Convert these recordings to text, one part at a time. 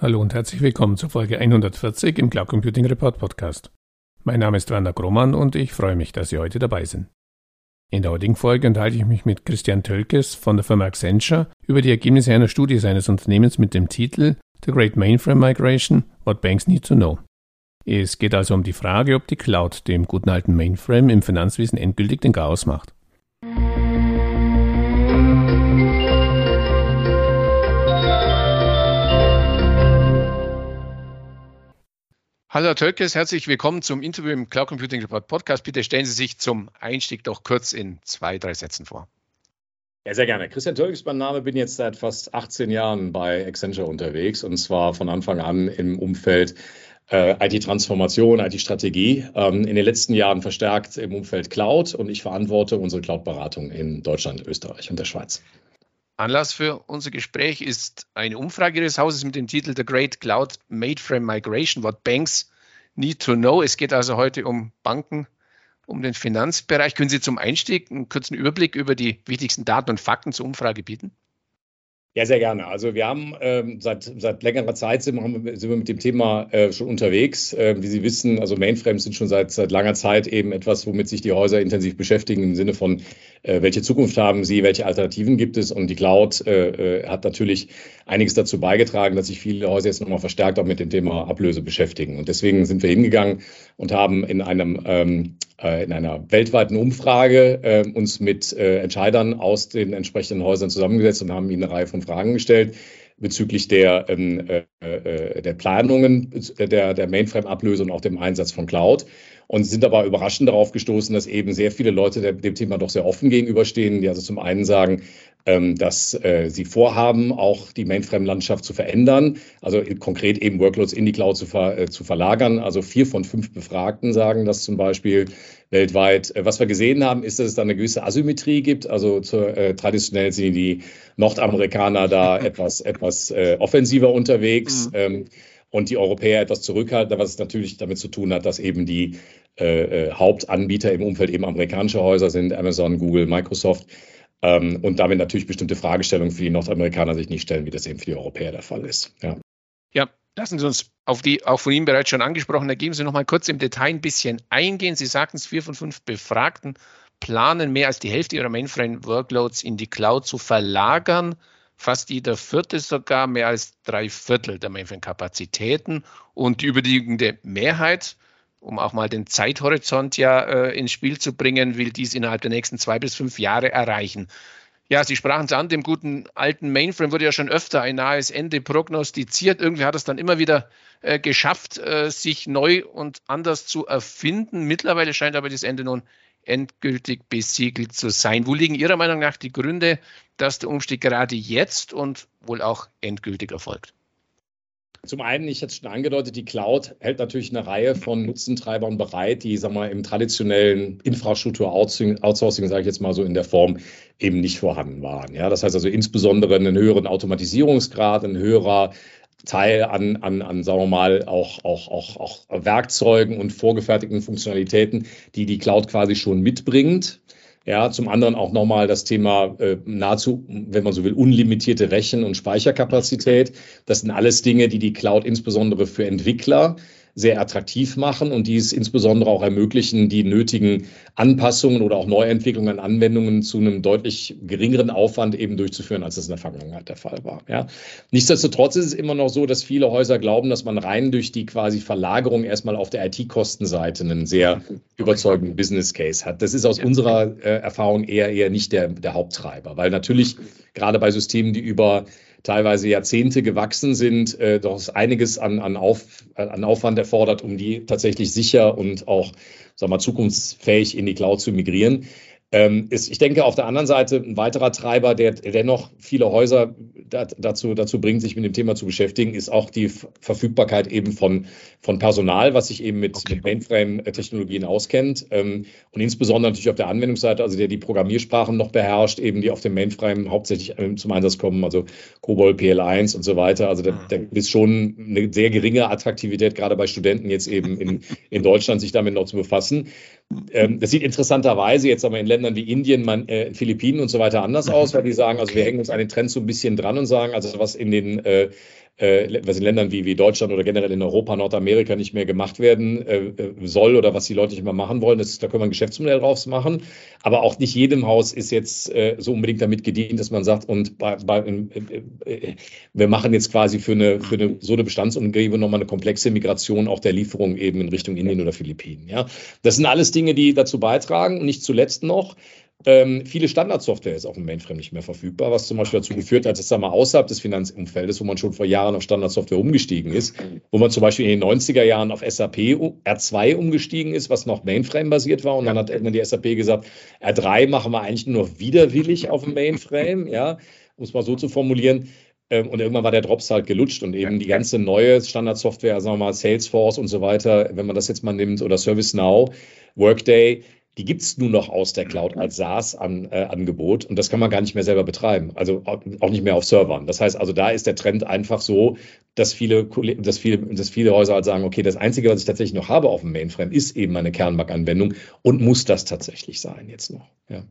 Hallo und herzlich willkommen zur Folge 140 im Cloud Computing Report Podcast. Mein Name ist Werner Grohmann und ich freue mich, dass Sie heute dabei sind. In der heutigen Folge unterhalte ich mich mit Christian Tölkes von der Firma Accenture über die Ergebnisse einer Studie seines Unternehmens mit dem Titel The Great Mainframe Migration What Banks Need to Know. Es geht also um die Frage, ob die Cloud dem guten alten Mainframe im Finanzwesen endgültig den Chaos macht. Hallo Tölkes, herzlich willkommen zum Interview im Cloud Computing Report Podcast. Bitte stellen Sie sich zum Einstieg doch kurz in zwei, drei Sätzen vor. Ja, sehr gerne. Christian Tölkes, mein Name, bin jetzt seit fast 18 Jahren bei Accenture unterwegs und zwar von Anfang an im Umfeld äh, IT-Transformation, IT-Strategie. Ähm, in den letzten Jahren verstärkt im Umfeld Cloud und ich verantworte unsere Cloud-Beratung in Deutschland, Österreich und der Schweiz. Anlass für unser Gespräch ist eine Umfrage Ihres Hauses mit dem Titel The Great Cloud Mainframe Migration, What Banks Need to Know. Es geht also heute um Banken, um den Finanzbereich. Können Sie zum Einstieg einen kurzen Überblick über die wichtigsten Daten und Fakten zur Umfrage bieten? Ja, sehr gerne. Also wir haben ähm, seit, seit längerer Zeit sind wir, sind wir mit dem Thema äh, schon unterwegs. Äh, wie Sie wissen, also Mainframes sind schon seit, seit langer Zeit eben etwas, womit sich die Häuser intensiv beschäftigen im Sinne von, äh, welche Zukunft haben sie, welche Alternativen gibt es. Und die Cloud äh, äh, hat natürlich einiges dazu beigetragen, dass sich viele Häuser jetzt nochmal verstärkt auch mit dem Thema Ablöse beschäftigen. Und deswegen sind wir hingegangen und haben in einem ähm, äh, in einer weltweiten Umfrage äh, uns mit äh, Entscheidern aus den entsprechenden Häusern zusammengesetzt und haben ihnen eine Reihe von Fragen gestellt bezüglich der, ähm, äh, äh, der Planungen der, der Mainframe-Ablöse und auch dem Einsatz von Cloud. Und sind aber überraschend darauf gestoßen, dass eben sehr viele Leute dem Thema doch sehr offen gegenüberstehen, die also zum einen sagen, ähm, dass äh, sie vorhaben, auch die Mainframe-Landschaft zu verändern, also konkret eben Workloads in die Cloud zu, ver, äh, zu verlagern. Also vier von fünf Befragten sagen das zum Beispiel weltweit. Äh, was wir gesehen haben, ist, dass es da eine gewisse Asymmetrie gibt. Also zur, äh, traditionell sind die Nordamerikaner da etwas, etwas äh, offensiver unterwegs. Mhm. Ähm, und die Europäer etwas zurückhaltender, was natürlich damit zu tun hat, dass eben die äh, Hauptanbieter im Umfeld eben amerikanische Häuser sind, Amazon, Google, Microsoft. Ähm, und damit natürlich bestimmte Fragestellungen für die Nordamerikaner sich nicht stellen, wie das eben für die Europäer der Fall ist. Ja, ja lassen Sie uns auf die auch von Ihnen bereits schon angesprochene Ergebnisse noch mal kurz im Detail ein bisschen eingehen. Sie sagten es, vier von fünf Befragten planen mehr als die Hälfte ihrer Mainframe-Workloads in die Cloud zu verlagern. Fast jeder Vierte sogar, mehr als drei Viertel der Mainframe-Kapazitäten. Und die überwiegende Mehrheit um auch mal den Zeithorizont ja äh, ins Spiel zu bringen, will dies innerhalb der nächsten zwei bis fünf Jahre erreichen. Ja, Sie sprachen es an, dem guten alten Mainframe wurde ja schon öfter ein nahes Ende prognostiziert. Irgendwie hat es dann immer wieder äh, geschafft, äh, sich neu und anders zu erfinden. Mittlerweile scheint aber das Ende nun endgültig besiegelt zu sein. Wo liegen Ihrer Meinung nach die Gründe, dass der Umstieg gerade jetzt und wohl auch endgültig erfolgt? Zum einen, ich hatte es schon angedeutet, die Cloud hält natürlich eine Reihe von Nutzentreibern bereit, die sagen wir, im traditionellen Infrastruktur-Outsourcing, sage ich jetzt mal so in der Form, eben nicht vorhanden waren. Ja, das heißt also insbesondere einen höheren Automatisierungsgrad, ein höherer Teil an, an, an sagen wir mal, auch, auch, auch, auch Werkzeugen und vorgefertigten Funktionalitäten, die die Cloud quasi schon mitbringt. Ja, zum anderen auch nochmal das Thema äh, nahezu, wenn man so will, unlimitierte Rechen- und Speicherkapazität. Das sind alles Dinge, die die Cloud insbesondere für Entwickler sehr attraktiv machen und die es insbesondere auch ermöglichen, die nötigen Anpassungen oder auch Neuentwicklungen an Anwendungen zu einem deutlich geringeren Aufwand eben durchzuführen, als das in der Vergangenheit der Fall war. Ja. Nichtsdestotrotz ist es immer noch so, dass viele Häuser glauben, dass man rein durch die quasi Verlagerung erstmal auf der IT-Kostenseite einen sehr überzeugenden Business Case hat. Das ist aus unserer äh, Erfahrung eher eher nicht der, der Haupttreiber, weil natürlich gerade bei Systemen, die über teilweise Jahrzehnte gewachsen sind, äh, doch einiges an, an, Auf, an Aufwand erfordert, um die tatsächlich sicher und auch sagen wir, zukunftsfähig in die Cloud zu migrieren. Ähm, ist, ich denke, auf der anderen Seite ein weiterer Treiber, der dennoch viele Häuser dazu, dazu bringt, sich mit dem Thema zu beschäftigen, ist auch die Verfügbarkeit eben von, von Personal, was sich eben mit, okay. mit Mainframe-Technologien auskennt. Ähm, und insbesondere natürlich auf der Anwendungsseite, also der die Programmiersprachen noch beherrscht, eben die auf dem Mainframe hauptsächlich ähm, zum Einsatz kommen, also COBOL, PL1 und so weiter. Also da, ah. da ist schon eine sehr geringe Attraktivität, gerade bei Studenten jetzt eben in, in Deutschland, sich damit noch zu befassen. Ähm, das sieht interessanterweise jetzt aber in Ländern wie Indien, man, äh, Philippinen und so weiter anders aus, weil die sagen, also wir hängen uns an den Trend so ein bisschen dran und sagen, also was in den äh, äh, was in Ländern wie, wie Deutschland oder generell in Europa, Nordamerika nicht mehr gemacht werden äh, äh, soll oder was die Leute nicht mehr machen wollen. Das, da können wir ein Geschäftsmodell draus machen. Aber auch nicht jedem Haus ist jetzt äh, so unbedingt damit gedient, dass man sagt, und bei, bei, äh, wir machen jetzt quasi für eine, für eine so eine Bestandsumgebung nochmal eine komplexe Migration auch der Lieferung eben in Richtung Indien oder Philippinen. Ja? Das sind alles Dinge, die dazu beitragen. Und nicht zuletzt noch, ähm, viele Standardsoftware ist auf dem Mainframe nicht mehr verfügbar, was zum Beispiel dazu geführt hat, dass sagen wir, außerhalb des Finanzumfeldes, wo man schon vor Jahren auf Standardsoftware umgestiegen ist, wo man zum Beispiel in den 90er Jahren auf SAP R2 umgestiegen ist, was noch Mainframe-basiert war. Und dann hat die SAP gesagt, R3 machen wir eigentlich nur widerwillig auf dem Mainframe, ja, um es mal so zu formulieren. Ähm, und irgendwann war der Drops halt gelutscht und eben die ganze neue Standardsoftware, sagen wir mal Salesforce und so weiter, wenn man das jetzt mal nimmt, oder ServiceNow, Workday, die gibt es nur noch aus der Cloud als SaaS-Angebot äh, und das kann man gar nicht mehr selber betreiben, also auch nicht mehr auf Servern. Das heißt also, da ist der Trend einfach so, dass viele, dass viele, dass viele Häuser halt sagen, okay, das Einzige, was ich tatsächlich noch habe auf dem Mainframe, ist eben eine Kernmark-Anwendung und muss das tatsächlich sein jetzt noch. Ja.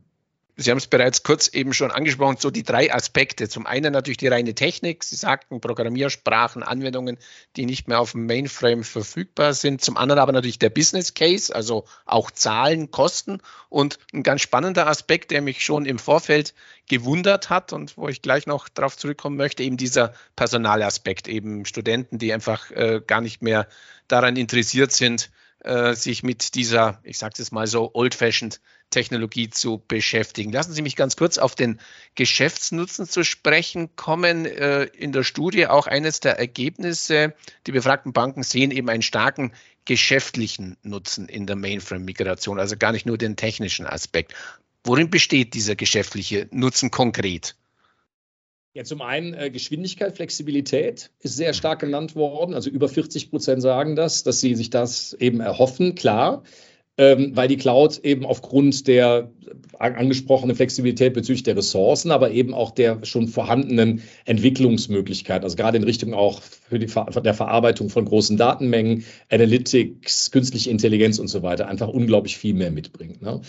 Sie haben es bereits kurz eben schon angesprochen, so die drei Aspekte. Zum einen natürlich die reine Technik. Sie sagten Programmiersprachen, Anwendungen, die nicht mehr auf dem Mainframe verfügbar sind. Zum anderen aber natürlich der Business Case, also auch Zahlen, Kosten. Und ein ganz spannender Aspekt, der mich schon im Vorfeld gewundert hat und wo ich gleich noch darauf zurückkommen möchte, eben dieser Personalaspekt, eben Studenten, die einfach äh, gar nicht mehr daran interessiert sind, äh, sich mit dieser, ich sage es mal so, old-fashioned Technologie zu beschäftigen. Lassen Sie mich ganz kurz auf den Geschäftsnutzen zu sprechen kommen. Äh, in der Studie auch eines der Ergebnisse, die befragten Banken sehen eben einen starken geschäftlichen Nutzen in der Mainframe-Migration, also gar nicht nur den technischen Aspekt. Worin besteht dieser geschäftliche Nutzen konkret? Ja, zum einen äh, Geschwindigkeit, Flexibilität ist sehr stark genannt worden. Also über 40 Prozent sagen das, dass sie sich das eben erhoffen. Klar, ähm, weil die Cloud eben aufgrund der angesprochenen Flexibilität bezüglich der Ressourcen, aber eben auch der schon vorhandenen Entwicklungsmöglichkeit, also gerade in Richtung auch für die Ver der Verarbeitung von großen Datenmengen, Analytics, künstliche Intelligenz und so weiter, einfach unglaublich viel mehr mitbringt. Ne?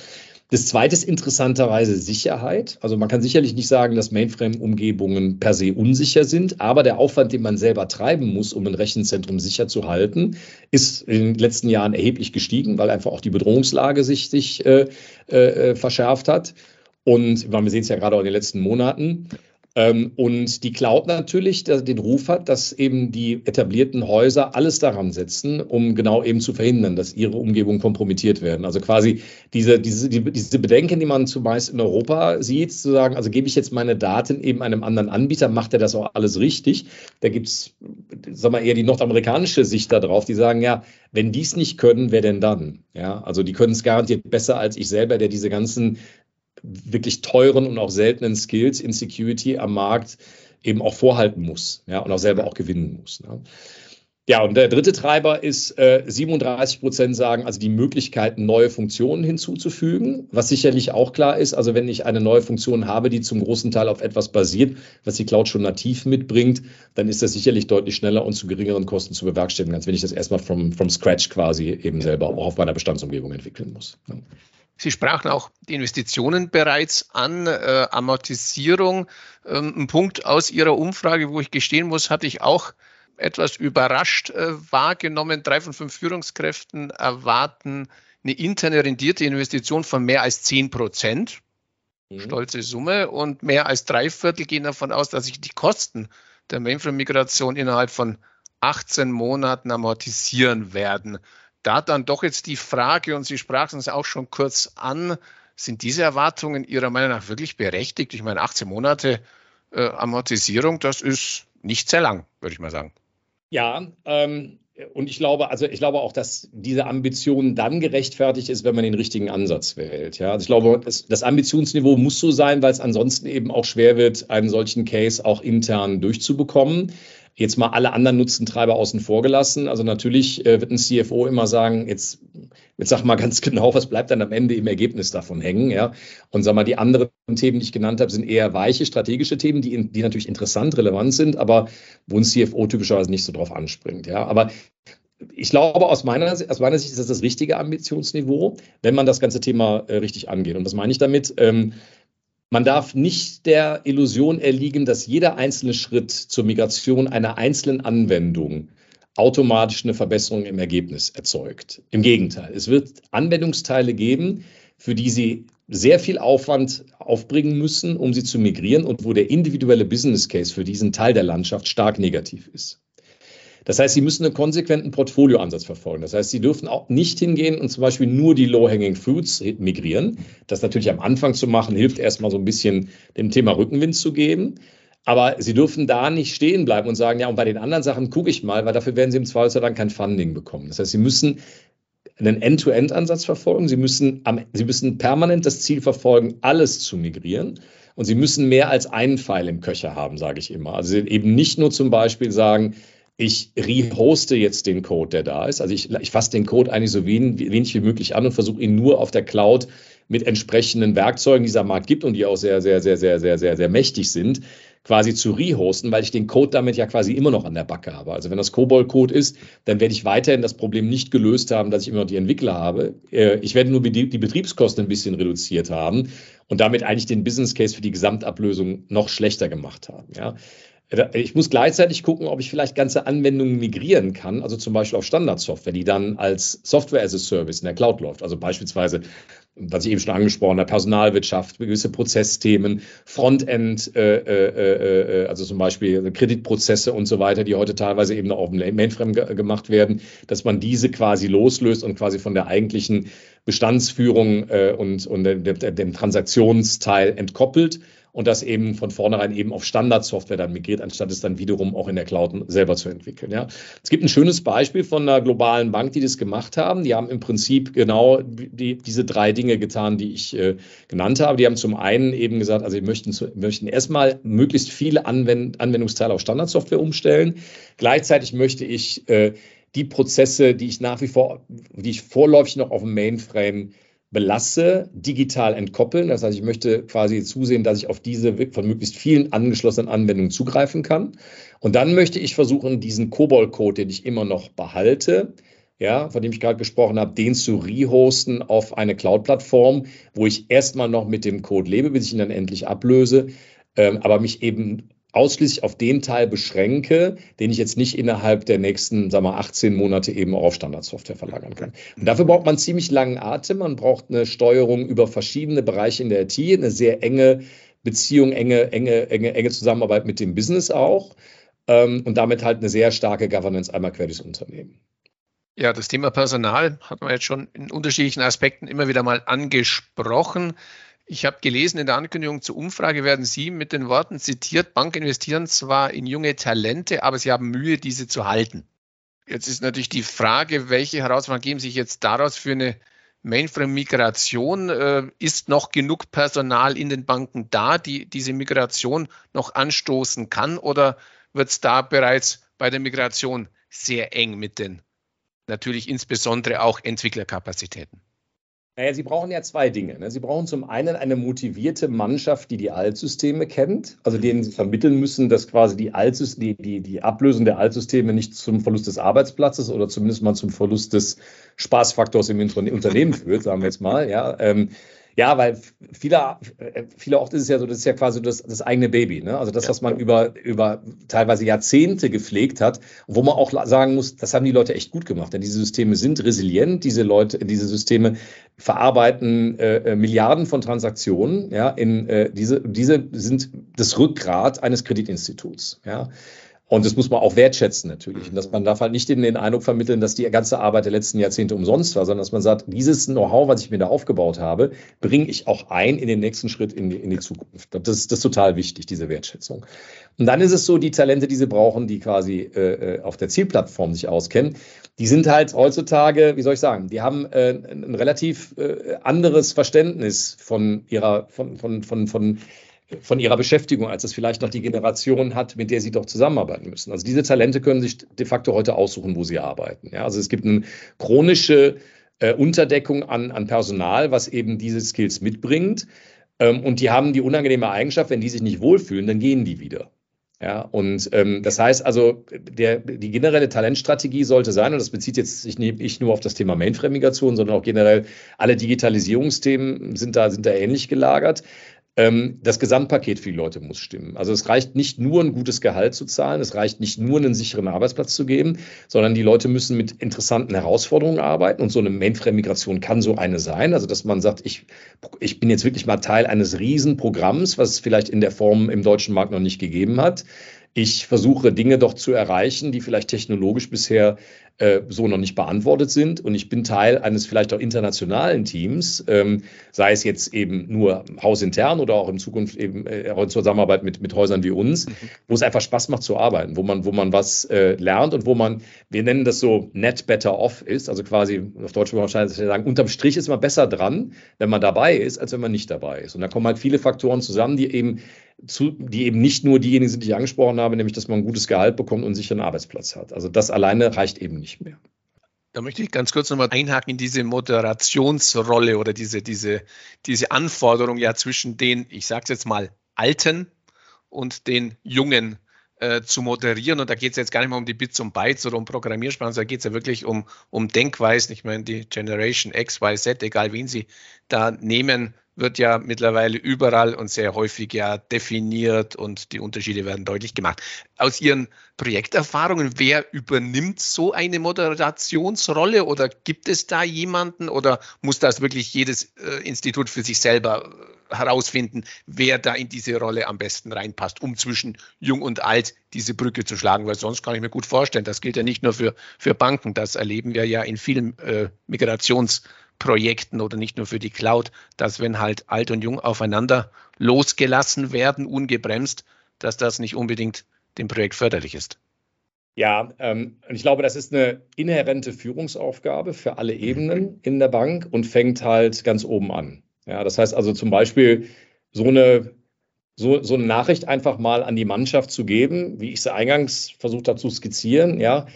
Das zweite ist interessanterweise Sicherheit. Also man kann sicherlich nicht sagen, dass Mainframe-Umgebungen per se unsicher sind, aber der Aufwand, den man selber treiben muss, um ein Rechenzentrum sicher zu halten, ist in den letzten Jahren erheblich gestiegen, weil einfach auch die Bedrohungslage sich, sich äh, äh, verschärft hat. Und wir sehen es ja gerade auch in den letzten Monaten. Ähm, und die Cloud natürlich den Ruf hat, dass eben die etablierten Häuser alles daran setzen, um genau eben zu verhindern, dass ihre Umgebung kompromittiert werden. Also quasi diese, diese, die, diese Bedenken, die man zumeist in Europa sieht, zu sagen, also gebe ich jetzt meine Daten eben einem anderen Anbieter, macht er das auch alles richtig? Da gibt es, sagen wir eher die nordamerikanische Sicht darauf, die sagen, ja, wenn die es nicht können, wer denn dann? Ja, also die können es garantiert besser als ich selber, der diese ganzen wirklich teuren und auch seltenen Skills in Security am Markt eben auch vorhalten muss ja, und auch selber auch gewinnen muss. Ne? Ja, und der dritte Treiber ist, äh, 37 Prozent sagen, also die Möglichkeit, neue Funktionen hinzuzufügen, was sicherlich auch klar ist. Also wenn ich eine neue Funktion habe, die zum großen Teil auf etwas basiert, was die Cloud schon nativ mitbringt, dann ist das sicherlich deutlich schneller und zu geringeren Kosten zu bewerkstelligen, als wenn ich das erstmal from, from scratch quasi eben selber auch auf meiner Bestandsumgebung entwickeln muss. Ne? Sie sprachen auch die Investitionen bereits an, äh, Amortisierung. Ähm, ein Punkt aus Ihrer Umfrage, wo ich gestehen muss, hatte ich auch etwas überrascht äh, wahrgenommen. Drei von fünf Führungskräften erwarten eine interne rendierte Investition von mehr als 10 Prozent. Mhm. Stolze Summe. Und mehr als drei Viertel gehen davon aus, dass sich die Kosten der Mainframe-Migration innerhalb von 18 Monaten amortisieren werden da dann doch jetzt die Frage, und Sie sprachen es auch schon kurz an, sind diese Erwartungen Ihrer Meinung nach wirklich berechtigt? Ich meine, 18 Monate äh, Amortisierung, das ist nicht sehr lang, würde ich mal sagen. Ja, ähm, und ich glaube, also ich glaube auch, dass diese Ambition dann gerechtfertigt ist, wenn man den richtigen Ansatz wählt. Ja, also ich glaube, das, das Ambitionsniveau muss so sein, weil es ansonsten eben auch schwer wird, einen solchen Case auch intern durchzubekommen. Jetzt mal alle anderen Nutzentreiber außen vor gelassen. Also natürlich äh, wird ein CFO immer sagen, jetzt, jetzt sag mal ganz genau, was bleibt dann am Ende im Ergebnis davon hängen, ja. Und sag mal, die anderen Themen, die ich genannt habe, sind eher weiche strategische Themen, die, die natürlich interessant, relevant sind, aber wo ein CFO typischerweise nicht so drauf anspringt, ja. Aber ich glaube, aus meiner, aus meiner Sicht ist das das richtige Ambitionsniveau, wenn man das ganze Thema äh, richtig angeht. Und was meine ich damit? Ähm, Man darf nicht der Illusion erliegen, dass jeder einzelne Schritt zur Migration einer einzelnen Anwendung automatisch eine Verbesserung im Ergebnis erzeugt. Im Gegenteil, es wird Anwendungsteile geben, für die Sie sehr viel Aufwand aufbringen müssen, um sie zu migrieren und wo der individuelle Business Case für diesen Teil der Landschaft stark negativ ist. Das heißt, Sie müssen einen konsequenten Portfolioansatz verfolgen. Das heißt, Sie dürfen auch nicht hingehen und zum Beispiel nur die Low-Hanging Fruits migrieren. Das natürlich am Anfang zu machen, hilft erstmal so ein bisschen dem Thema Rückenwind zu geben. Aber Sie dürfen da nicht stehen bleiben und sagen, ja, und bei den anderen Sachen gucke ich mal, weil dafür werden Sie im Zweifelsfall dann kein Funding bekommen. Das heißt, Sie müssen einen End-to-End-Ansatz verfolgen. Sie müssen, am, Sie müssen permanent das Ziel verfolgen, alles zu migrieren. Und Sie müssen mehr als einen Pfeil im Köcher haben, sage ich immer. Also eben nicht nur zum Beispiel sagen, ich rehoste jetzt den Code, der da ist. Also ich, ich fasse den Code eigentlich so wenig, wenig wie möglich an und versuche ihn nur auf der Cloud mit entsprechenden Werkzeugen, die dieser Markt gibt und die auch sehr, sehr, sehr, sehr, sehr, sehr, sehr mächtig sind, quasi zu rehosten, weil ich den Code damit ja quasi immer noch an der Backe habe. Also wenn das COBOL-Code ist, dann werde ich weiterhin das Problem nicht gelöst haben, dass ich immer noch die Entwickler habe. Äh, ich werde nur die Betriebskosten ein bisschen reduziert haben und damit eigentlich den Business Case für die Gesamtablösung noch schlechter gemacht haben. Ja. Ich muss gleichzeitig gucken, ob ich vielleicht ganze Anwendungen migrieren kann, also zum Beispiel auf Standardsoftware, die dann als Software as a Service in der Cloud läuft. Also beispielsweise, was ich eben schon angesprochen habe, Personalwirtschaft, gewisse Prozessthemen, Frontend, äh, äh, äh, also zum Beispiel Kreditprozesse und so weiter, die heute teilweise eben noch auf dem Mainframe ge gemacht werden, dass man diese quasi loslöst und quasi von der eigentlichen Bestandsführung äh, und, und dem, dem Transaktionsteil entkoppelt und das eben von vornherein eben auf Standardsoftware dann migriert, anstatt es dann wiederum auch in der Cloud selber zu entwickeln. Ja. Es gibt ein schönes Beispiel von einer globalen Bank, die das gemacht haben. Die haben im Prinzip genau die, diese drei Dinge getan, die ich äh, genannt habe. Die haben zum einen eben gesagt, also wir möchten, möchten erstmal möglichst viele Anwend Anwendungsteile auf Standardsoftware umstellen. Gleichzeitig möchte ich äh, die Prozesse, die ich nach wie vor, die ich vorläufig noch auf dem Mainframe belasse, digital entkoppeln. Das heißt, ich möchte quasi zusehen, dass ich auf diese von möglichst vielen angeschlossenen Anwendungen zugreifen kann. Und dann möchte ich versuchen, diesen COBOL-Code, den ich immer noch behalte, ja, von dem ich gerade gesprochen habe, den zu rehosten auf eine Cloud-Plattform, wo ich erstmal noch mit dem Code lebe, bis ich ihn dann endlich ablöse, ähm, aber mich eben ausschließlich auf den Teil beschränke, den ich jetzt nicht innerhalb der nächsten, sagen wir, 18 Monate eben auch auf Standardsoftware verlagern kann. Und dafür braucht man ziemlich langen Atem. Man braucht eine Steuerung über verschiedene Bereiche in der IT, eine sehr enge Beziehung, enge, enge, enge, enge Zusammenarbeit mit dem Business auch ähm, und damit halt eine sehr starke Governance einmal quer durchs Unternehmen. Ja, das Thema Personal hat man jetzt schon in unterschiedlichen Aspekten immer wieder mal angesprochen. Ich habe gelesen, in der Ankündigung zur Umfrage werden Sie mit den Worten zitiert, Banken investieren zwar in junge Talente, aber sie haben Mühe, diese zu halten. Jetzt ist natürlich die Frage, welche Herausforderungen geben sich jetzt daraus für eine Mainframe-Migration? Äh, ist noch genug Personal in den Banken da, die diese Migration noch anstoßen kann? Oder wird es da bereits bei der Migration sehr eng mit den natürlich insbesondere auch Entwicklerkapazitäten? Naja, Sie brauchen ja zwei Dinge. Ne? Sie brauchen zum einen eine motivierte Mannschaft, die die Altsysteme kennt, also denen Sie vermitteln müssen, dass quasi die, die, die, die Ablösung der Altsysteme nicht zum Verlust des Arbeitsplatzes oder zumindest mal zum Verlust des Spaßfaktors im Unternehmen führt, sagen wir jetzt mal. Ja, ähm, ja, weil viele, viele Orte ist es ja so, das ist ja quasi das, das eigene Baby. Ne? Also das, was man über, über teilweise Jahrzehnte gepflegt hat, wo man auch sagen muss, das haben die Leute echt gut gemacht. Denn diese Systeme sind resilient, diese Leute, diese Systeme verarbeiten äh, Milliarden von Transaktionen. Ja, in äh, diese, diese sind das Rückgrat eines Kreditinstituts. Ja. Und das muss man auch wertschätzen natürlich. Und dass man darf halt nicht in den Eindruck vermitteln, dass die ganze Arbeit der letzten Jahrzehnte umsonst war, sondern dass man sagt, dieses Know-how, was ich mir da aufgebaut habe, bringe ich auch ein in den nächsten Schritt in die, in die Zukunft. Das ist, das ist total wichtig, diese Wertschätzung. Und dann ist es so, die Talente, die sie brauchen, die quasi äh, äh auf der Zielplattform sich auskennen, die sind halt heutzutage, wie soll ich sagen, die haben äh, ein relativ äh, anderes Verständnis von ihrer, von, von, von, von von ihrer Beschäftigung, als es vielleicht noch die Generation hat, mit der sie doch zusammenarbeiten müssen. Also diese Talente können sich de facto heute aussuchen, wo sie arbeiten. Ja, also es gibt eine chronische äh, Unterdeckung an, an Personal, was eben diese Skills mitbringt. Ähm, und die haben die unangenehme Eigenschaft, wenn die sich nicht wohlfühlen, dann gehen die wieder. Ja, und ähm, das heißt also, der, die generelle Talentstrategie sollte sein, und das bezieht jetzt sich nicht nur auf das Thema Mainframe-Migration, sondern auch generell alle Digitalisierungsthemen sind da, sind da ähnlich gelagert, das Gesamtpaket für die Leute muss stimmen. Also es reicht nicht nur ein gutes Gehalt zu zahlen, es reicht nicht nur einen sicheren Arbeitsplatz zu geben, sondern die Leute müssen mit interessanten Herausforderungen arbeiten und so eine Mainframe-Migration kann so eine sein. Also dass man sagt, ich, ich bin jetzt wirklich mal Teil eines Riesenprogramms, was es vielleicht in der Form im deutschen Markt noch nicht gegeben hat. Ich versuche Dinge doch zu erreichen, die vielleicht technologisch bisher äh, so noch nicht beantwortet sind. Und ich bin Teil eines vielleicht auch internationalen Teams, ähm, sei es jetzt eben nur hausintern oder auch in Zukunft eben äh, in Zusammenarbeit mit, mit Häusern wie uns, mhm. wo es einfach Spaß macht zu arbeiten, wo man, wo man was äh, lernt und wo man, wir nennen das so net better off ist, also quasi auf Deutsch würde man wahrscheinlich sagen, unterm Strich ist man besser dran, wenn man dabei ist, als wenn man nicht dabei ist. Und da kommen halt viele Faktoren zusammen, die eben zu, die eben nicht nur diejenigen sind, die ich angesprochen habe, nämlich dass man ein gutes Gehalt bekommt und sicher einen Arbeitsplatz hat. Also das alleine reicht eben nicht mehr. Da möchte ich ganz kurz nochmal einhaken in diese Moderationsrolle oder diese, diese, diese Anforderung ja zwischen den, ich sage es jetzt mal, Alten und den Jungen äh, zu moderieren. Und da geht es jetzt gar nicht mehr um die Bits und Bytes oder um Programmiersprachen, sondern da geht es ja wirklich um, um Denkweisen. Ich meine, die Generation X, Y, Z, egal wen sie da nehmen, wird ja mittlerweile überall und sehr häufig ja definiert und die Unterschiede werden deutlich gemacht. Aus Ihren Projekterfahrungen, wer übernimmt so eine Moderationsrolle oder gibt es da jemanden oder muss das wirklich jedes äh, Institut für sich selber äh, herausfinden, wer da in diese Rolle am besten reinpasst, um zwischen jung und alt diese Brücke zu schlagen, weil sonst kann ich mir gut vorstellen, das gilt ja nicht nur für, für Banken, das erleben wir ja in vielen äh, Migrations- Projekten oder nicht nur für die Cloud, dass wenn halt alt und jung aufeinander losgelassen werden, ungebremst, dass das nicht unbedingt dem Projekt förderlich ist. Ja, ähm, ich glaube, das ist eine inhärente Führungsaufgabe für alle Ebenen in der Bank und fängt halt ganz oben an. Ja, das heißt also zum Beispiel so eine, so, so eine Nachricht einfach mal an die Mannschaft zu geben, wie ich sie eingangs versucht habe zu skizzieren, ja,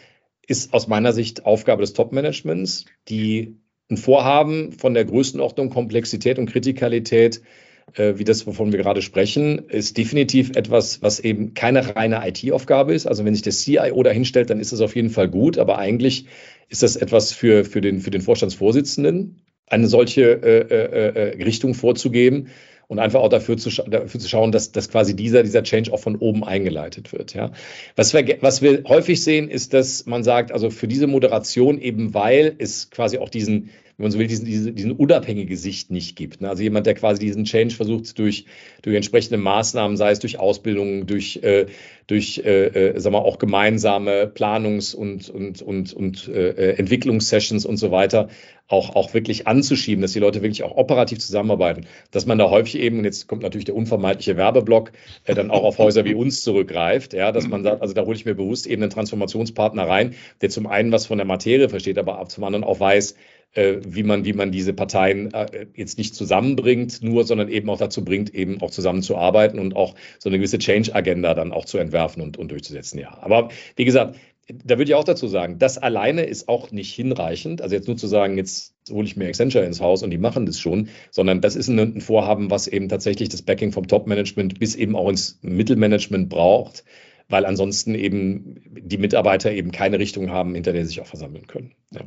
ist aus meiner Sicht Aufgabe des Top-Managements, die ein Vorhaben von der Größenordnung, Komplexität und Kritikalität, äh, wie das, wovon wir gerade sprechen, ist definitiv etwas, was eben keine reine IT-Aufgabe ist. Also wenn sich der CIO dahinstellt, dann ist das auf jeden Fall gut, aber eigentlich ist das etwas für, für, den, für den Vorstandsvorsitzenden, eine solche äh, äh, äh Richtung vorzugeben und einfach auch dafür zu, dafür zu schauen, dass, dass quasi dieser, dieser Change auch von oben eingeleitet wird. Ja. Was, wir, was wir häufig sehen, ist, dass man sagt, also für diese Moderation eben, weil es quasi auch diesen, wenn man so will, diesen, diesen, diesen unabhängige Sicht nicht gibt. Ne? Also jemand, der quasi diesen Change versucht durch, durch entsprechende Maßnahmen, sei es durch Ausbildung, durch, äh, durch äh, äh, sagen wir auch gemeinsame Planungs- und, und, und, und äh, Entwicklungssessions und so weiter, auch, auch wirklich anzuschieben, dass die Leute wirklich auch operativ zusammenarbeiten, dass man da häufig eben, und jetzt kommt natürlich der unvermeidliche Werbeblock, äh, dann auch auf Häuser wie uns zurückgreift, ja, dass man sagt, also da hole ich mir bewusst eben einen Transformationspartner rein, der zum einen was von der Materie versteht, aber zum anderen auch weiß, äh, wie man, wie man diese Parteien äh, jetzt nicht zusammenbringt, nur, sondern eben auch dazu bringt, eben auch zusammenzuarbeiten und auch so eine gewisse Change-Agenda dann auch zu entwerfen und, und durchzusetzen. Ja, aber wie gesagt, da würde ich auch dazu sagen, das alleine ist auch nicht hinreichend. Also jetzt nur zu sagen, jetzt hole ich mir Accenture ins Haus und die machen das schon, sondern das ist ein, Vorhaben, was eben tatsächlich das Backing vom Top-Management bis eben auch ins Mittelmanagement braucht, weil ansonsten eben die Mitarbeiter eben keine Richtung haben, hinter der sie sich auch versammeln können. Ja.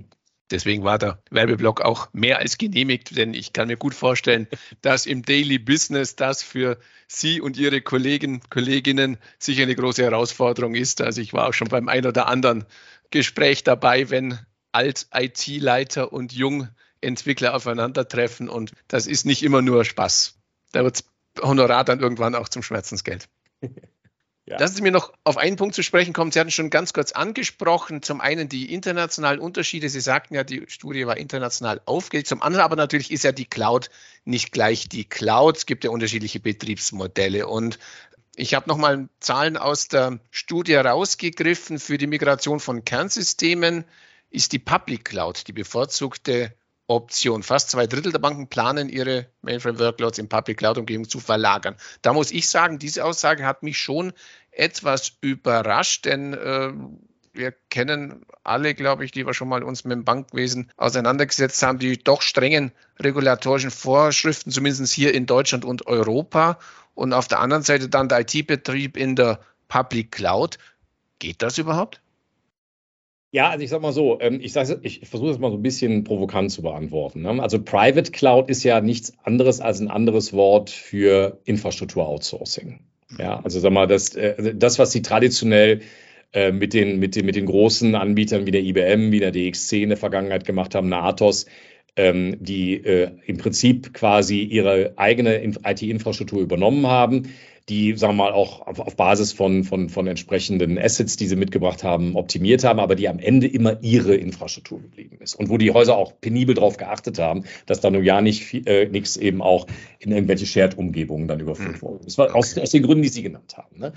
Deswegen war der Werbeblock auch mehr als genehmigt, denn ich kann mir gut vorstellen, dass im Daily Business das für Sie und Ihre Kollegen, Kolleginnen sicher eine große Herausforderung ist. Also ich war auch schon beim ein oder anderen Gespräch dabei, wenn Alt-IT-Leiter und Jung-Entwickler aufeinandertreffen und das ist nicht immer nur Spaß. Da wird Honorar dann irgendwann auch zum Schmerzensgeld. Ja. Lassen Sie mir noch auf einen Punkt zu sprechen kommen. Sie hatten schon ganz kurz angesprochen. Zum einen die internationalen Unterschiede. Sie sagten ja, die Studie war international aufgelegt. Zum anderen aber natürlich ist ja die Cloud nicht gleich die Cloud. Es gibt ja unterschiedliche Betriebsmodelle. Und ich habe nochmal Zahlen aus der Studie rausgegriffen. Für die Migration von Kernsystemen ist die Public Cloud die bevorzugte Option. Fast zwei Drittel der Banken planen, ihre Mainframe-Workloads in Public Cloud-Umgebung zu verlagern. Da muss ich sagen, diese Aussage hat mich schon etwas überrascht, denn äh, wir kennen alle, glaube ich, die wir schon mal uns mit dem Bankwesen auseinandergesetzt haben, die doch strengen regulatorischen Vorschriften, zumindest hier in Deutschland und Europa. Und auf der anderen Seite dann der IT-Betrieb in der Public Cloud. Geht das überhaupt? Ja, also ich sag mal so, ähm, ich, ich versuche es mal so ein bisschen provokant zu beantworten. Ne? Also Private Cloud ist ja nichts anderes als ein anderes Wort für Infrastruktur-Outsourcing. Ja, also sag mal, das, äh, das was sie traditionell äh, mit den, mit, den, mit den großen Anbietern wie der IBM, wie der DXC in der Vergangenheit gemacht haben, Natos, ähm, die äh, im Prinzip quasi ihre eigene IT-Infrastruktur übernommen haben, die, sagen wir mal, auch auf, auf Basis von, von, von entsprechenden Assets, die sie mitgebracht haben, optimiert haben, aber die am Ende immer ihre Infrastruktur geblieben ist. Und wo die Häuser auch penibel darauf geachtet haben, dass da nur ja nicht äh, nichts eben auch in irgendwelche Shared-Umgebungen dann überführt wurde. Das war aus, aus den Gründen, die Sie genannt haben. Ne?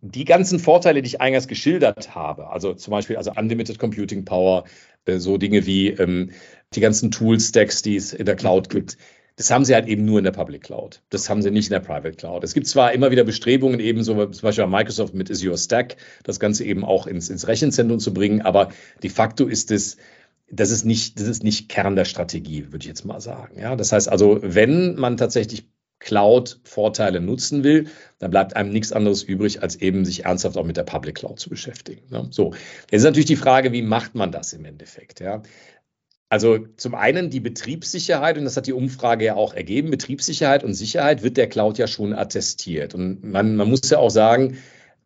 die ganzen Vorteile, die ich eingangs geschildert habe, also zum Beispiel also Unlimited Computing Power, äh, so Dinge wie ähm, die ganzen Tool-Stacks, die es in der Cloud gibt, das haben sie halt eben nur in der Public Cloud. Das haben sie nicht in der Private Cloud. Es gibt zwar immer wieder Bestrebungen, eben so zum Beispiel bei Microsoft mit Azure Stack, das Ganze eben auch ins, ins Rechenzentrum zu bringen, aber de facto ist es, das ist nicht, das ist nicht Kern der Strategie, würde ich jetzt mal sagen. Ja, das heißt also, wenn man tatsächlich Cloud-Vorteile nutzen will, dann bleibt einem nichts anderes übrig, als eben sich ernsthaft auch mit der Public Cloud zu beschäftigen. Ne? So, jetzt ist natürlich die Frage, wie macht man das im Endeffekt? Ja? Also zum einen die Betriebssicherheit, und das hat die Umfrage ja auch ergeben, Betriebssicherheit und Sicherheit wird der Cloud ja schon attestiert. Und man, man muss ja auch sagen,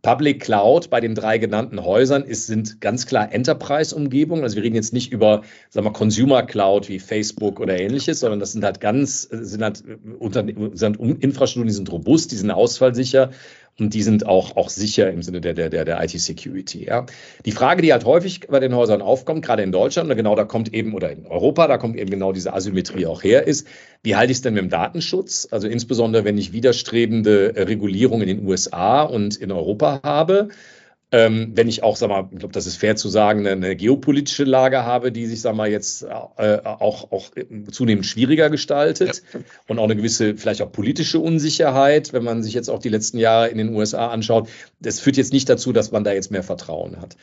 Public Cloud bei den drei genannten Häusern ist, sind ganz klar Enterprise-Umgebungen. Also wir reden jetzt nicht über, sagen wir, Consumer Cloud wie Facebook oder ähnliches, sondern das sind halt ganz, sind halt unter, sind Infrastrukturen, die sind robust, die sind ausfallsicher und die sind auch, auch sicher im Sinne der, der, der, der IT-Security. Ja. Die Frage, die halt häufig bei den Häusern aufkommt, gerade in Deutschland, genau da kommt eben, oder in Europa, da kommt eben genau diese Asymmetrie auch her, ist, wie halte ich es denn mit dem Datenschutz? Also insbesondere, wenn ich widerstrebende Regulierungen in den USA und in Europa habe. Ähm, wenn ich auch, sag mal, ich glaube, das ist fair zu sagen, eine, geopolitische Lage habe, die sich, sag mal, jetzt äh, auch, auch zunehmend schwieriger gestaltet ja. und auch eine gewisse, vielleicht auch politische Unsicherheit, wenn man sich jetzt auch die letzten Jahre in den USA anschaut. Das führt jetzt nicht dazu, dass man da jetzt mehr Vertrauen hat.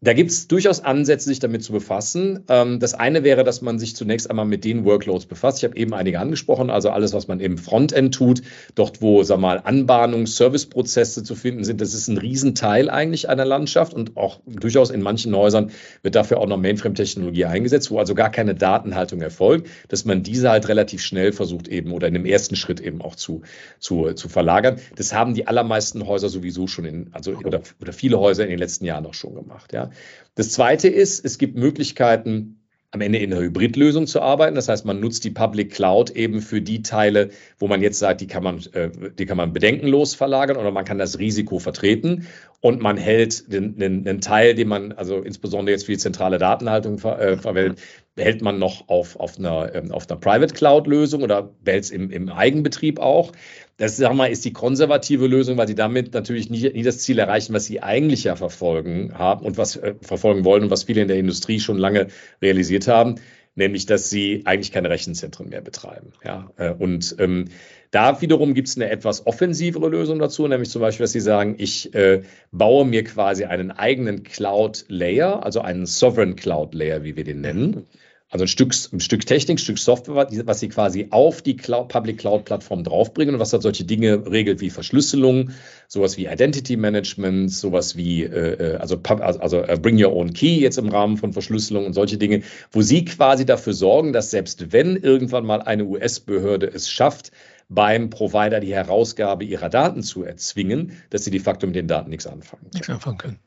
Da gibt es durchaus Ansätze, sich damit zu befassen. Ähm, das eine wäre, dass man sich zunächst einmal mit den Workloads befasst. Ich habe eben einige angesprochen, also alles, was man im Frontend tut, dort, wo, sag mal, Anbahnungs-, Serviceprozesse zu finden sind. Das ist ein Riesenteil eigentlich einer Landschaft und auch durchaus in manchen Häusern wird dafür auch noch Mainframe-Technologie eingesetzt, wo also gar keine Datenhaltung erfolgt, dass man diese halt relativ schnell versucht eben oder in dem ersten Schritt eben auch zu, zu, zu verlagern. Das haben die allermeisten Häuser sowieso schon in, also oder, oder viele Häuser in den letzten Jahren auch schon gemacht, ja. Das zweite ist, es gibt Möglichkeiten, am Ende in einer Hybridlösung zu arbeiten. Das heißt, man nutzt die Public Cloud eben für die Teile, wo man jetzt sagt, die kann man, äh, die kann man bedenkenlos verlagern oder man kann das Risiko vertreten und man hält den, den, den Teil, den man also insbesondere jetzt für die zentrale Datenhaltung ver, äh, verwendet, behält man noch auf, auf, einer, ähm, auf einer Private Cloud-Lösung oder behält es im, im Eigenbetrieb auch. Das sag mal, ist die konservative Lösung, weil sie damit natürlich nie, nie das Ziel erreichen, was sie eigentlich ja verfolgen haben und was äh, verfolgen wollen und was viele in der Industrie schon lange realisiert haben, nämlich dass sie eigentlich keine Rechenzentren mehr betreiben. Ja, äh, und ähm, da wiederum gibt es eine etwas offensivere Lösung dazu, nämlich zum Beispiel, dass sie sagen, ich äh, baue mir quasi einen eigenen Cloud-Layer, also einen Sovereign Cloud-Layer, wie wir den nennen also ein Stück, ein Stück Technik, ein Stück Software, was sie quasi auf die Cloud, Public Cloud Plattform draufbringen und was halt solche Dinge regelt wie Verschlüsselung, sowas wie Identity Management, sowas wie, äh, äh also, also, also äh, Bring Your Own Key jetzt im Rahmen von Verschlüsselung und solche Dinge, wo sie quasi dafür sorgen, dass selbst wenn irgendwann mal eine US-Behörde es schafft, beim Provider die Herausgabe ihrer Daten zu erzwingen, dass sie de facto mit den Daten nichts anfangen können. Nichts anfangen können.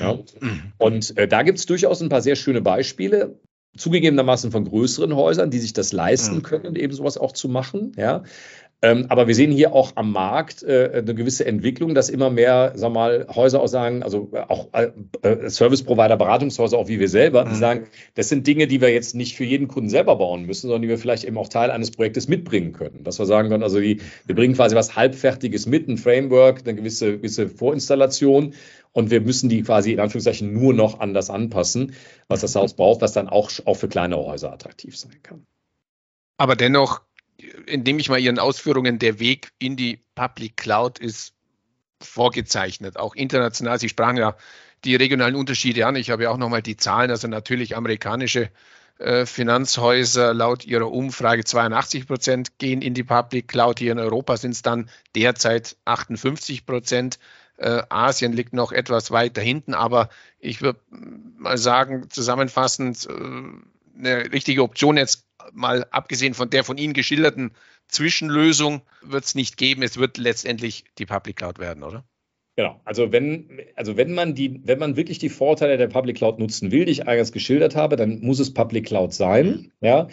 Ja. Und äh, da gibt es durchaus ein paar sehr schöne Beispiele zugegebenermaßen von größeren Häusern, die sich das leisten mhm. können, eben sowas auch zu machen. Ja. Ähm, aber wir sehen hier auch am Markt äh, eine gewisse Entwicklung, dass immer mehr, sag mal, Häuser auch sagen, also äh, auch äh, äh, Service Provider, Beratungshäuser, auch wie wir selber, die mhm. sagen, das sind Dinge, die wir jetzt nicht für jeden Kunden selber bauen müssen, sondern die wir vielleicht eben auch Teil eines Projektes mitbringen können. Dass wir sagen können, also die, wir bringen quasi was Halbfertiges mit, ein Framework, eine gewisse, gewisse Vorinstallation und wir müssen die quasi in Anführungszeichen nur noch anders anpassen, was das Haus braucht, was dann auch, auch für kleinere Häuser attraktiv sein kann. Aber dennoch indem ich mal Ihren Ausführungen, der Weg in die Public Cloud ist vorgezeichnet, auch international. Sie sprachen ja die regionalen Unterschiede an. Ich habe ja auch nochmal die Zahlen, also natürlich amerikanische äh, Finanzhäuser laut ihrer Umfrage 82 Prozent gehen in die Public Cloud. Hier in Europa sind es dann derzeit 58 Prozent. Äh, Asien liegt noch etwas weiter hinten, aber ich würde mal sagen, zusammenfassend, äh, eine richtige Option jetzt mal abgesehen von der von Ihnen geschilderten Zwischenlösung wird es nicht geben. Es wird letztendlich die Public Cloud werden, oder? Genau, also wenn, also wenn man die, wenn man wirklich die Vorteile der Public Cloud nutzen will, die ich eingangs geschildert habe, dann muss es Public Cloud sein. Ja.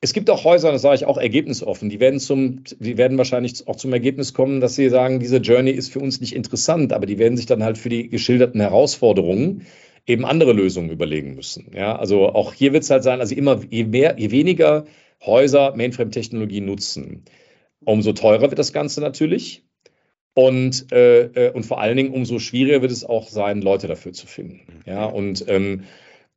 Es gibt auch Häuser, das sage ich auch ergebnisoffen, die werden zum, die werden wahrscheinlich auch zum Ergebnis kommen, dass sie sagen, diese Journey ist für uns nicht interessant, aber die werden sich dann halt für die geschilderten Herausforderungen eben andere Lösungen überlegen müssen. Ja, also auch hier wird es halt sein, also immer je mehr, je weniger Häuser Mainframe-Technologie nutzen, umso teurer wird das Ganze natürlich. Und, äh, äh, und vor allen Dingen umso schwieriger wird es auch sein, Leute dafür zu finden. Ja, und, ähm,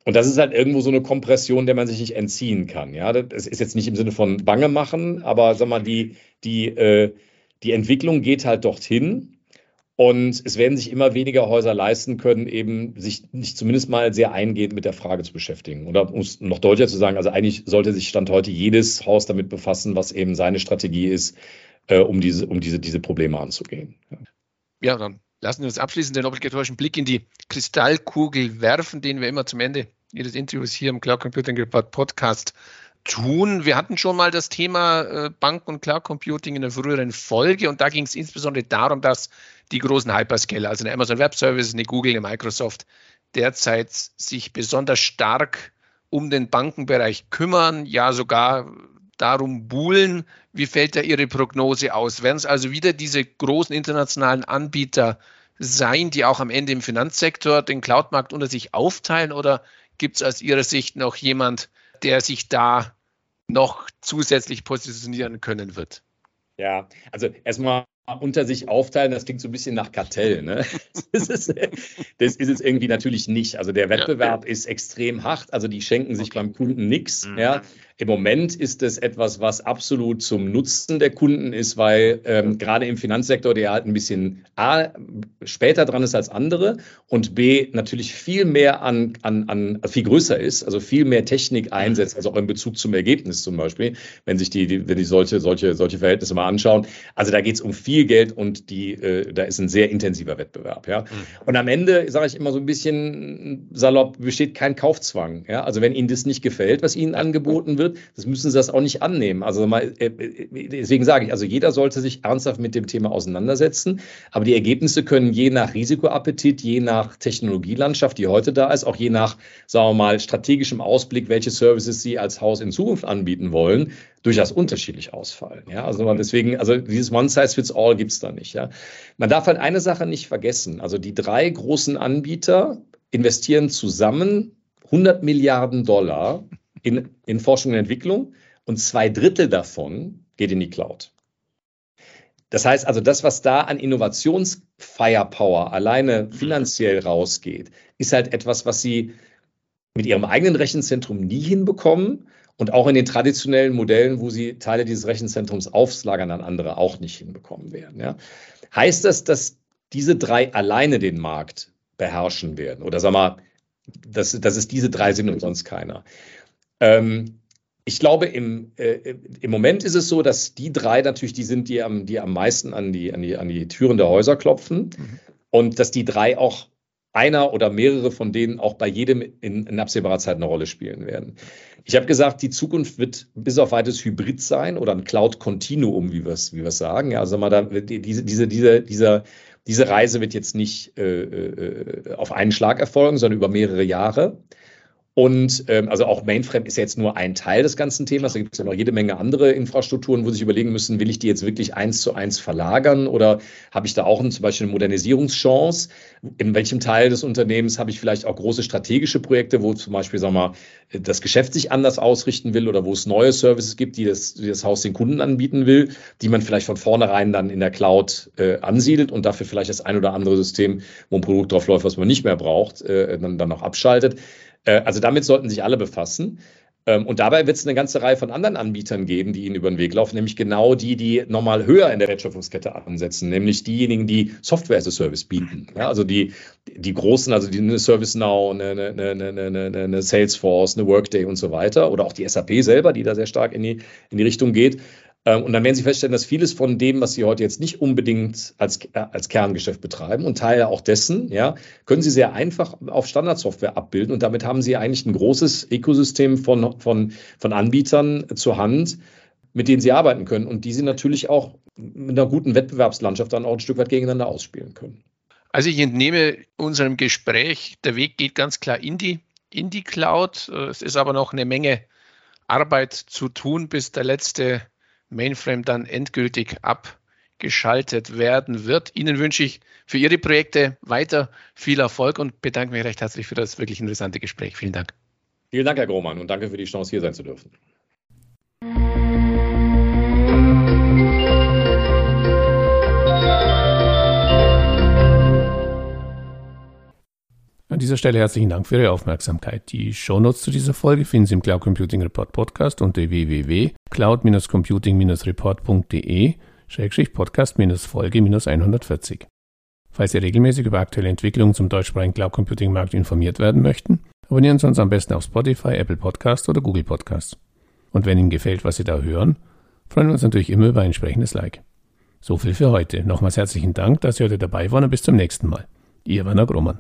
und das ist halt irgendwo so eine Kompression, der man sich nicht entziehen kann. Ja, das ist jetzt nicht im Sinne von Bange machen, aber sag mal, die, die, äh, die Entwicklung geht halt dorthin. Und es werden sich immer weniger Häuser leisten können, eben sich nicht zumindest mal sehr eingehend mit der Frage zu beschäftigen. Oder um es noch deutlicher zu sagen, also eigentlich sollte sich Stand heute jedes Haus damit befassen, was eben seine Strategie ist, äh, um, diese, um diese, diese Probleme anzugehen. Ja. dann lassen wir uns abschließend den obligatorischen Blick in die Kristallkugel werfen, den wir immer zum Ende Ihres Interviews hier im Cloud Computing Report Podcast tun. Wir hatten schon mal das Thema äh, Bank- und Cloud Computing in einer früheren Folge und da ging es insbesondere darum, dass die großen Hyperscaler, also eine Amazon Web Services, eine Google, eine Microsoft, derzeit sich besonders stark um den Bankenbereich kümmern, ja sogar darum buhlen. Wie fällt da Ihre Prognose aus? Werden es also wieder diese großen internationalen Anbieter sein, die auch am Ende im Finanzsektor den Cloud-Markt unter sich aufteilen oder gibt es aus Ihrer Sicht noch jemand, der sich da noch zusätzlich positionieren können wird? Ja, also erstmal unter sich aufteilen, das klingt so ein bisschen nach Kartell. Ne? Das, ist, das ist es irgendwie natürlich nicht. Also der Wettbewerb ja. ist extrem hart. Also die schenken sich okay. beim Kunden nichts. Mhm. Ja? Im Moment ist es etwas, was absolut zum Nutzen der Kunden ist, weil ähm, gerade im Finanzsektor der halt ein bisschen A, später dran ist als andere und B, natürlich viel mehr an, an, an viel größer ist, also viel mehr Technik einsetzt, also auch in Bezug zum Ergebnis zum Beispiel, wenn sich die, die wenn die solche, solche, solche Verhältnisse mal anschauen. Also da geht es um viel Geld und die, äh, da ist ein sehr intensiver Wettbewerb. Ja? Mhm. Und am Ende, sage ich immer so ein bisschen salopp, besteht kein Kaufzwang. Ja? Also wenn Ihnen das nicht gefällt, was Ihnen angeboten wird, wird, das müssen sie das auch nicht annehmen. Also mal, äh, deswegen sage ich, also jeder sollte sich ernsthaft mit dem Thema auseinandersetzen. Aber die Ergebnisse können je nach Risikoappetit, je nach Technologielandschaft, die heute da ist, auch je nach, sagen wir mal, strategischem Ausblick, welche Services sie als Haus in Zukunft anbieten wollen, durchaus unterschiedlich ausfallen. Ja, also deswegen, also dieses One Size Fits All gibt es da nicht. Ja, man darf halt eine Sache nicht vergessen. Also die drei großen Anbieter investieren zusammen 100 Milliarden Dollar in, in Forschung und Entwicklung und zwei Drittel davon geht in die Cloud. Das heißt also, das, was da an Innovationsfirepower alleine finanziell rausgeht, ist halt etwas, was sie mit ihrem eigenen Rechenzentrum nie hinbekommen und auch in den traditionellen Modellen, wo sie Teile dieses Rechenzentrums aufslagern an andere, auch nicht hinbekommen werden. Ja. Heißt das, dass diese drei alleine den Markt beherrschen werden? Oder sag mal, dass, dass es diese drei sind und sonst keiner? Ähm, ich glaube, im, äh, im Moment ist es so, dass die drei natürlich die sind, die am, die am meisten an die, an, die, an die Türen der Häuser klopfen mhm. und dass die drei auch einer oder mehrere von denen auch bei jedem in, in absehbarer Zeit eine Rolle spielen werden. Ich habe gesagt, die Zukunft wird bis auf weiteres Hybrid sein oder ein Cloud-Continuum, wie wir es wie sagen. Ja, also mal da, diese, diese, diese, dieser, diese Reise wird jetzt nicht äh, äh, auf einen Schlag erfolgen, sondern über mehrere Jahre. Und ähm, also auch Mainframe ist ja jetzt nur ein Teil des ganzen Themas. Da gibt es ja noch jede Menge andere Infrastrukturen, wo sich überlegen müssen, will ich die jetzt wirklich eins zu eins verlagern oder habe ich da auch ein, zum Beispiel eine Modernisierungschance? In welchem Teil des Unternehmens habe ich vielleicht auch große strategische Projekte, wo zum Beispiel, sagen wir mal, das Geschäft sich anders ausrichten will oder wo es neue Services gibt, die das, die das Haus den Kunden anbieten will, die man vielleicht von vornherein dann in der Cloud äh, ansiedelt und dafür vielleicht das ein oder andere System, wo ein Produkt drauf läuft, was man nicht mehr braucht, äh, dann, dann auch abschaltet. Äh, also damit sollten sich alle befassen. Ähm, und dabei wird es eine ganze Reihe von anderen Anbietern geben, die ihnen über den Weg laufen, nämlich genau die, die nochmal höher in der Wertschöpfungskette ansetzen, nämlich diejenigen, die Software as a Service bieten. Ja, also die, die großen, also die eine ServiceNow, eine, eine, eine, eine, Salesforce, eine Workday und so weiter, oder auch die SAP selber, die da sehr stark in die, in die Richtung geht. Ähm, und dann werden Sie feststellen, dass vieles von dem, was Sie heute jetzt nicht unbedingt als, äh, als Kerngeschäft betreiben und Teile auch dessen, ja, können Sie sehr einfach auf Standardsoftware abbilden. Und damit haben Sie eigentlich ein großes Ökosystem von, von, von Anbietern zur Hand, mit denen Sie arbeiten können und die Sie natürlich auch mit einer guten Wettbewerbslandschaft dann auch ein Stück weit gegeneinander ausspielen können. Also ich entnehme unserem Gespräch, der Weg geht ganz klar in die, in die Cloud. Es ist aber noch eine Menge Arbeit zu tun, bis der letzte Mainframe dann endgültig abgeschaltet werden wird. Ihnen wünsche ich für Ihre Projekte weiter viel Erfolg und bedanke mich recht herzlich für das wirklich interessante Gespräch. Vielen Dank. Vielen Dank, Herr Grohmann, und danke für die Chance, hier sein zu dürfen. An dieser Stelle herzlichen Dank für Ihre Aufmerksamkeit. Die Shownotes zu dieser Folge finden Sie im Cloud Computing Report Podcast unter www.cloud-computing-report.de Podcast-Folge 140. Falls Sie regelmäßig über aktuelle Entwicklungen zum deutschsprachigen Cloud Computing Markt informiert werden möchten, abonnieren Sie uns am besten auf Spotify, Apple Podcasts oder Google Podcasts. Und wenn Ihnen gefällt, was Sie da hören, freuen wir uns natürlich immer über ein entsprechendes Like. So viel für heute. Nochmals herzlichen Dank, dass Sie heute dabei waren und bis zum nächsten Mal. Ihr Werner Grummann.